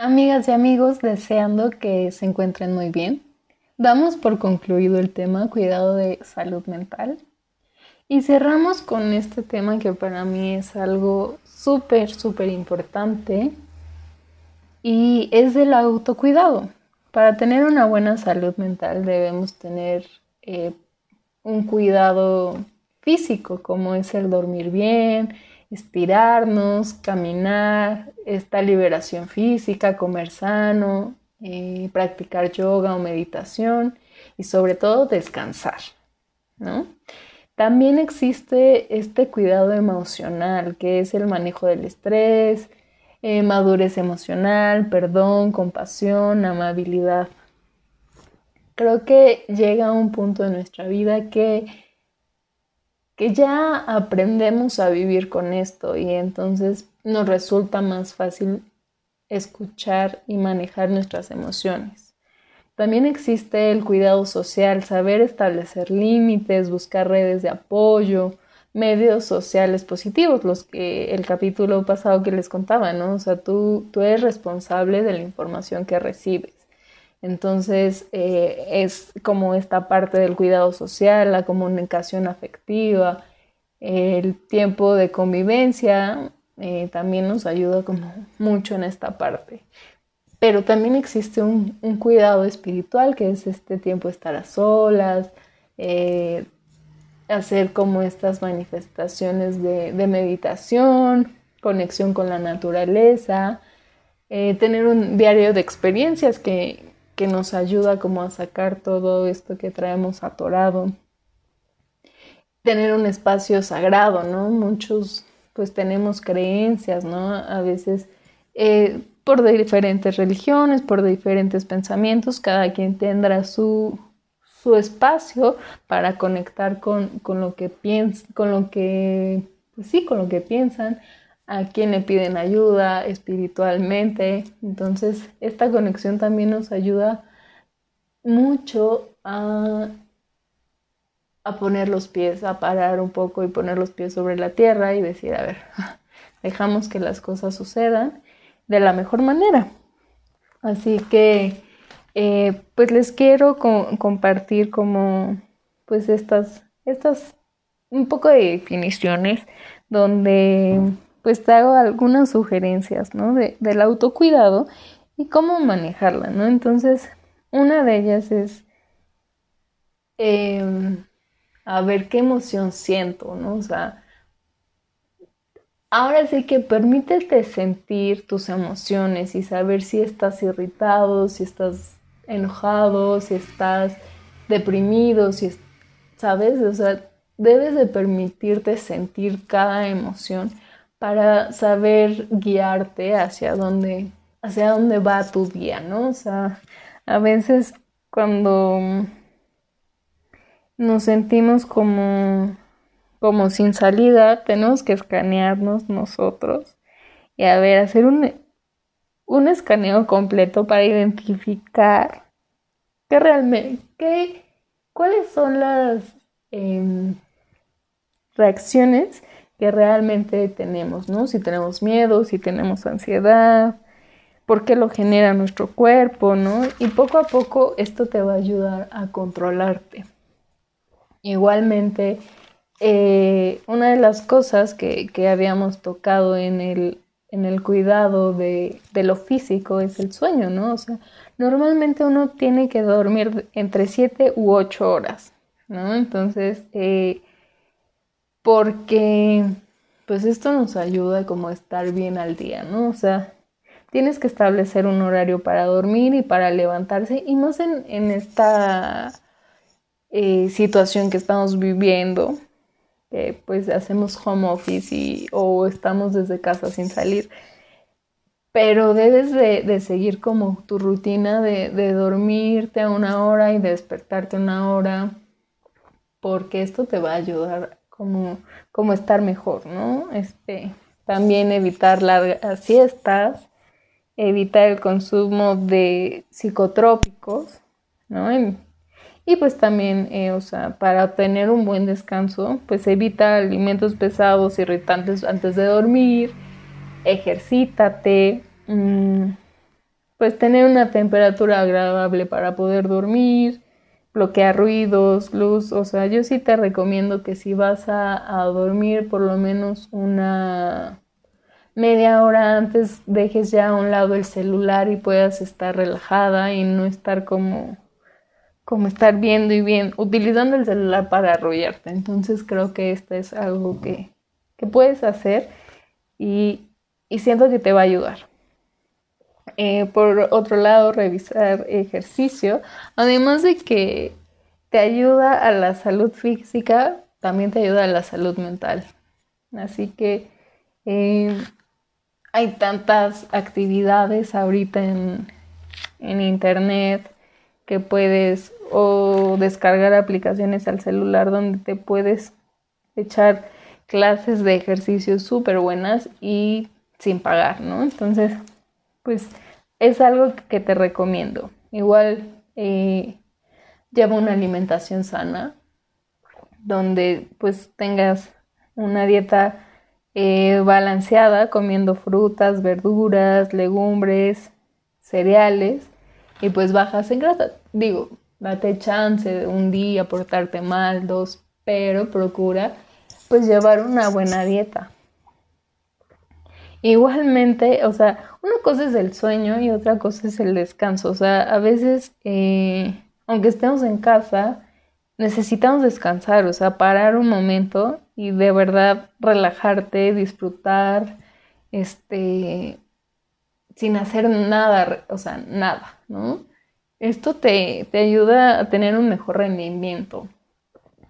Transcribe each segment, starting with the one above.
Amigas y amigos, deseando que se encuentren muy bien, damos por concluido el tema cuidado de salud mental y cerramos con este tema que para mí es algo súper, súper importante y es el autocuidado. Para tener una buena salud mental debemos tener eh, un cuidado físico, como es el dormir bien, estirarnos, caminar, esta liberación física, comer sano, eh, practicar yoga o meditación y sobre todo descansar, ¿no? También existe este cuidado emocional, que es el manejo del estrés, eh, madurez emocional, perdón, compasión, amabilidad. Creo que llega un punto en nuestra vida que que ya aprendemos a vivir con esto y entonces nos resulta más fácil escuchar y manejar nuestras emociones. También existe el cuidado social, saber establecer límites, buscar redes de apoyo, medios sociales positivos, los que el capítulo pasado que les contaba, ¿no? O sea, tú, tú eres responsable de la información que recibes. Entonces eh, es como esta parte del cuidado social, la comunicación afectiva, el tiempo de convivencia eh, también nos ayuda como mucho en esta parte. Pero también existe un, cuidado espiritual que es este tiempo de estar a solas, eh, hacer como estas manifestaciones de, meditación, conexión con la naturaleza, tener un diario de experiencias que, que nos ayuda como a sacar todo esto que traemos atorado. Tener un espacio sagrado, ¿no? Muchos pues tenemos creencias, ¿no? A veces eh, por diferentes religiones, por diferentes pensamientos, cada quien tendrá su, su espacio para conectar con, con lo que piensa, con lo que, pues sí, con lo que piensan, a quien le piden ayuda espiritualmente. Entonces, esta conexión también nos ayuda mucho a, a poner los pies, a parar un poco y poner los pies sobre la tierra y decir, a ver, dejamos que las cosas sucedan de la mejor manera. Así que, eh, pues les quiero compartir como, pues estas, estas, un poco de definiciones donde pues te hago algunas sugerencias, ¿no? De, del autocuidado y cómo manejarla, ¿no? Entonces, una de ellas es em, a ver qué emoción siento, ¿no? O sea, ahora sí que permítete sentir tus emociones y saber si estás irritado, si estás enojado, si estás deprimido, si, ¿sabes? O sea, debes de permitirte sentir cada emoción para saber guiarte hacia dónde, hacia dónde va tu día, ¿no? O sea, a veces cuando nos sentimos como, como sin salida, tenemos que escanearnos nosotros y a ver, hacer un, un escaneo completo para identificar qué realmente, cuáles son las em, reacciones que realmente tenemos, ¿no? Si tenemos miedo, si tenemos ansiedad, por qué lo genera nuestro cuerpo, ¿no? Y poco a poco esto te va a ayudar a controlarte. Igualmente, eh, una de las cosas que, habíamos tocado en el, en el cuidado de, lo físico es el sueño, ¿no? O sea, normalmente uno tiene que dormir entre 7 u 8 horas, ¿no? Entonces, eh, porque pues esto nos ayuda como a estar bien al día, ¿no? O sea, tienes que establecer un horario para dormir y para levantarse y más en, esta eh, situación que estamos viviendo, pues hacemos home office y, o estamos desde casa sin salir. Pero debes de, seguir como tu rutina de, de dormirte a una hora y despertarte una hora, porque esto te va a ayudar como, como estar mejor, ¿no? Este, también evitar largas siestas, evitar el consumo de psicotrópicos, ¿no? Y, pues también, eh, o sea, para tener un buen descanso, pues evita alimentos pesados, irritantes antes de dormir, ejercítate, mm, pues tener una temperatura agradable para poder dormir, bloquear ruidos, luz, o sea, yo sí te recomiendo que si vas a, a dormir por lo menos una media hora antes dejes ya a un lado el celular y puedas estar relajada y no estar como como estar viendo y bien, utilizando el celular para arrullarte. Entonces creo que esto es algo que, que puedes hacer y, y, siento que te va a ayudar. Eh, por otro lado, revisar ejercicio, además de que te ayuda a la salud física, también te ayuda a la salud mental. Así que eh, hay tantas actividades ahorita en, en internet que puedes o descargar aplicaciones al celular donde te puedes echar clases de ejercicios súper buenas y sin pagar, ¿no? Entonces, pues es algo que te recomiendo. Igual eh, lleva una alimentación sana, donde pues tengas una dieta eh, balanceada, comiendo frutas, verduras, legumbres, cereales, y pues bajas en grasa. Digo, date chance de un día portarte mal, dos, pero procura pues llevar una buena dieta. Igualmente, o sea, una cosa es el sueño y otra cosa es el descanso. O sea, a veces, eh, aunque estemos en casa, necesitamos descansar, o sea, parar un momento y de verdad relajarte, disfrutar, este, sin hacer nada, o sea, nada, ¿no? Esto te, ayuda a tener un mejor rendimiento.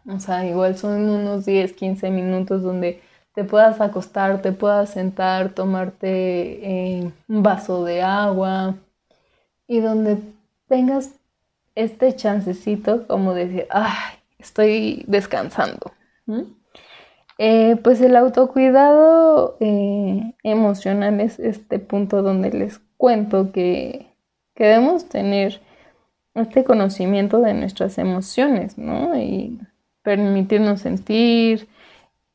O sea, igual son unos 10, 15 minutos donde te puedas acostar, te puedas sentar, tomarte eh, un vaso de agua y donde tengas este chancecito como decir, ay, estoy descansando. Eh, pues el autocuidado eh, emocional es este punto donde les cuento que, que debemos tener este conocimiento de nuestras emociones, ¿no? Y permitirnos sentir,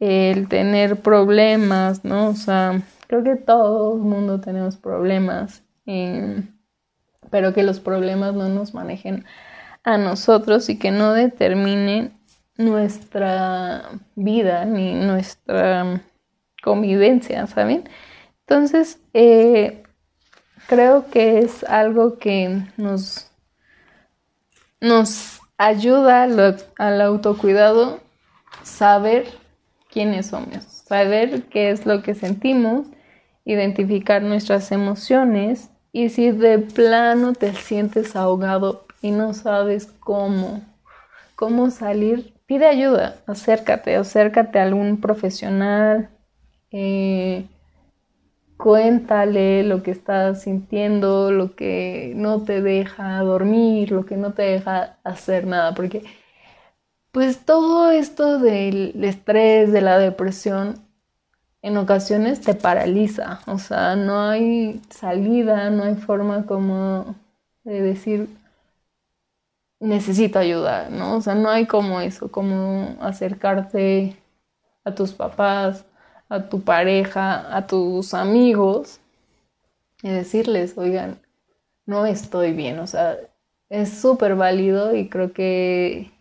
el tener problemas, ¿no? O sea, creo que todo el mundo tenemos problemas, em, pero que los problemas no nos manejen a nosotros y que no determinen nuestra vida ni nuestra convivencia, ¿saben? Entonces, eh, creo que es algo que nos nos ayuda al, autocuidado saber quiénes somos, saber qué es lo que sentimos, identificar nuestras emociones y si de plano te sientes ahogado y no sabes cómo, cómo salir, pide ayuda, acércate, acércate a algún profesional, eh, cuéntale lo que estás sintiendo, lo que no te deja dormir, lo que no te deja hacer nada, porque pues todo esto del estrés, de la depresión, en ocasiones te paraliza, o sea, no hay salida, no hay forma como de decir necesito ayuda, ¿no? O sea, no hay como eso, como acercarte a tus papás, a tu pareja, a tus amigos y decirles, oigan, no estoy bien, o sea, es súper válido y creo que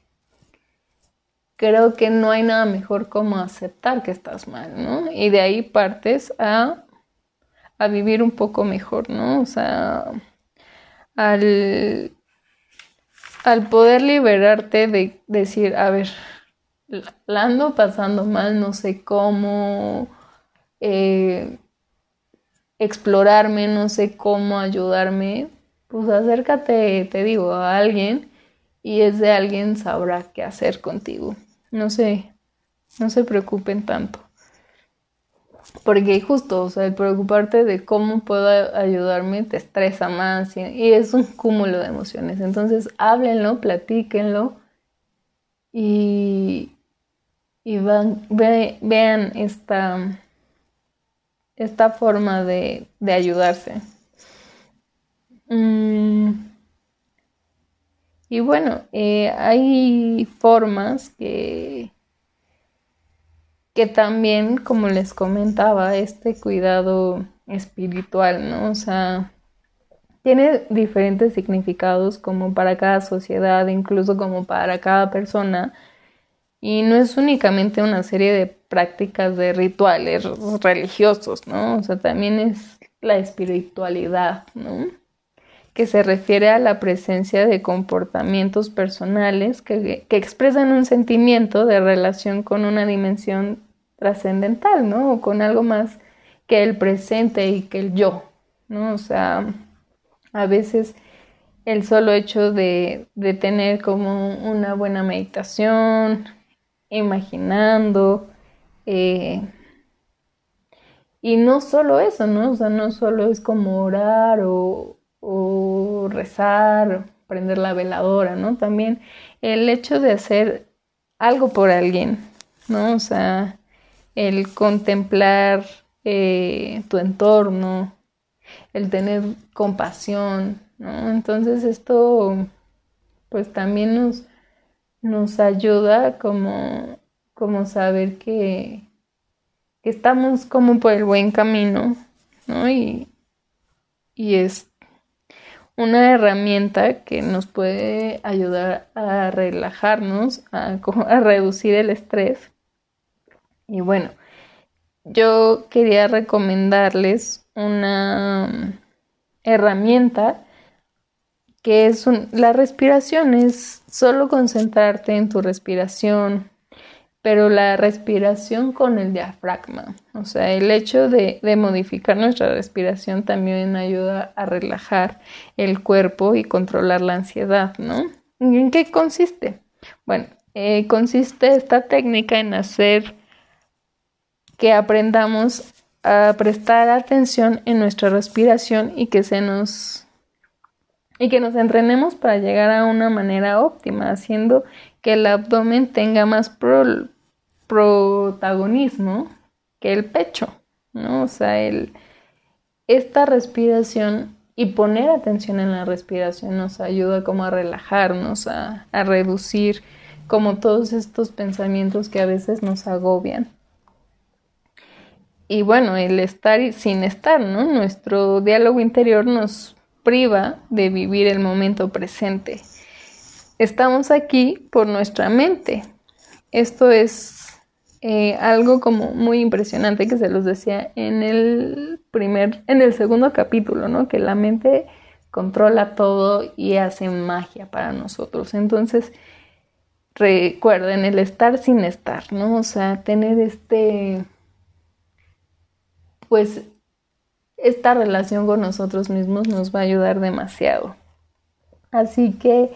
creo que no hay nada mejor como aceptar que estás mal, ¿no? Y de ahí partes a, a vivir un poco mejor, ¿no? O sea, al, al poder liberarte de decir, a ver, la ando pasando mal, no sé cómo eh, explorarme, no sé cómo ayudarme, pues acércate, te digo, a alguien y ese alguien sabrá qué hacer contigo. No sé, no se preocupen tanto. Porque justo, o sea, el preocuparte de cómo puedo ayudarme te estresa más y, es un cúmulo de emociones. Entonces, háblenlo, platíquenlo y, y van, vean esta, esta forma de, ayudarse. Mm. Y bueno, eh, hay formas que, que también, como les comentaba, este cuidado espiritual, ¿no? O sea, tiene diferentes significados como para cada sociedad, incluso como para cada persona. Y no es únicamente una serie de prácticas de rituales religiosos, ¿no? O sea, también es la espiritualidad, ¿no? Que se refiere a la presencia de comportamientos personales que, que expresan un sentimiento de relación con una dimensión trascendental, ¿no? O con algo más que el presente y que el yo, ¿no? O sea, a veces el solo hecho de, de tener como una buena meditación, imaginando, eh, y no solo eso, ¿no? O sea, no solo es como orar o, o rezar, prender la veladora, ¿no? También el hecho de hacer algo por alguien, ¿no? O sea, el contemplar eh, tu entorno, el tener compasión, ¿no? Entonces esto pues también nos, nos ayuda como, como saber que, estamos como por el buen camino, ¿no? Y, y es una herramienta que nos puede ayudar a relajarnos, a, reducir el estrés. Y bueno, yo quería recomendarles una herramienta que es la respiración, es solo concentrarte en tu respiración, pero la respiración con el diafragma. O sea, el hecho de, modificar nuestra respiración también ayuda a relajar el cuerpo y controlar la ansiedad, ¿no? ¿En qué consiste? Bueno, eh, consiste esta técnica en hacer que aprendamos a prestar atención en nuestra respiración y que se nos y que nos entrenemos para llegar a una manera óptima, haciendo que el abdomen tenga más protagonismo que el pecho, ¿no? O sea, el, esta respiración y poner atención en la respiración nos ayuda como a relajarnos, a, a reducir como todos estos pensamientos que a veces nos agobian y bueno, el estar sin estar, ¿no? Nuestro diálogo interior nos priva de vivir el momento presente. Estamos aquí por nuestra mente. Esto es eh, algo como muy impresionante que se los decía en el primer, en el segundo capítulo, ¿no? Que la mente controla todo y hace magia para nosotros. Entonces, recuerden el estar sin estar, ¿no? O sea, tener este pues esta relación con nosotros mismos nos va a ayudar demasiado. Así que,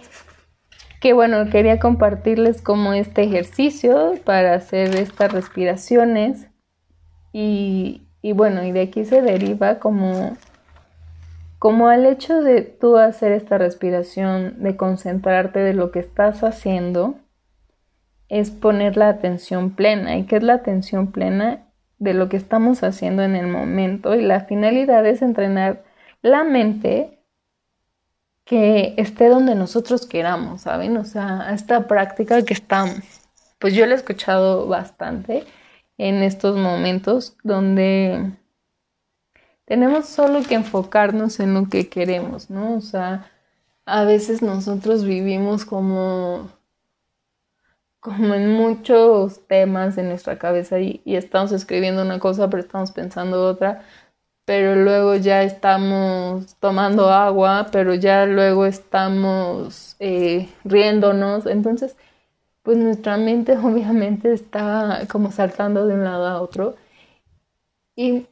que bueno, quería compartirles como este ejercicio para hacer estas respiraciones y, y bueno, y de aquí se deriva como, como al hecho de tú hacer esta respiración, de concentrarte de lo que estás haciendo, es poner la atención plena. ¿Y qué es la atención plena? de lo que estamos haciendo en el momento y la finalidad es entrenar la mente que esté donde nosotros queramos, ¿saben? O sea, esta práctica que está, pues yo la he escuchado bastante en estos momentos donde tenemos solo que enfocarnos en lo que queremos, ¿no? O sea, a veces nosotros vivimos como como en muchos temas en nuestra cabeza y, estamos escribiendo una cosa, pero estamos pensando otra, pero luego ya estamos tomando agua, pero ya luego estamos eh, riéndonos. Entonces, pues nuestra mente obviamente está como saltando de un lado a otro y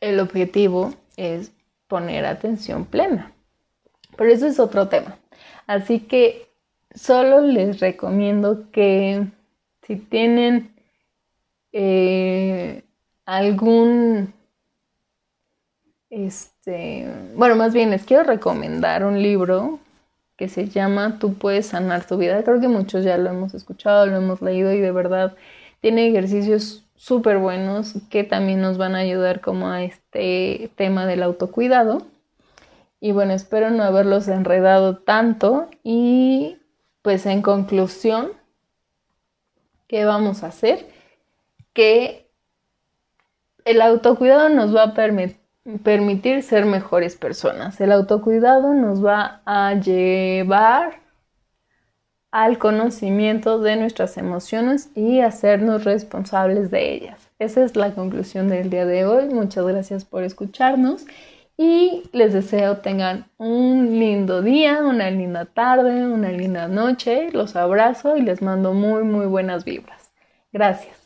el objetivo es poner atención plena. Pero eso es otro tema. Así que solo les recomiendo que si tienen eh, algún, este, bueno, más bien les quiero recomendar un libro que se llama Tú puedes sanar tu vida. Creo que muchos ya lo hemos escuchado, lo hemos leído y de verdad tiene ejercicios súper buenos que también nos van a ayudar como a este tema del autocuidado. Y bueno, espero no haberlos enredado tanto y pues en conclusión, ¿qué vamos a hacer? Que el autocuidado nos va a permitir ser mejores personas. El autocuidado nos va a llevar al conocimiento de nuestras emociones y hacernos responsables de ellas. Esa es la conclusión del día de hoy. Muchas gracias por escucharnos y les deseo tengan un lindo día, una linda tarde, una linda noche. Los abrazo y les mando muy, muy buenas vibras. Gracias.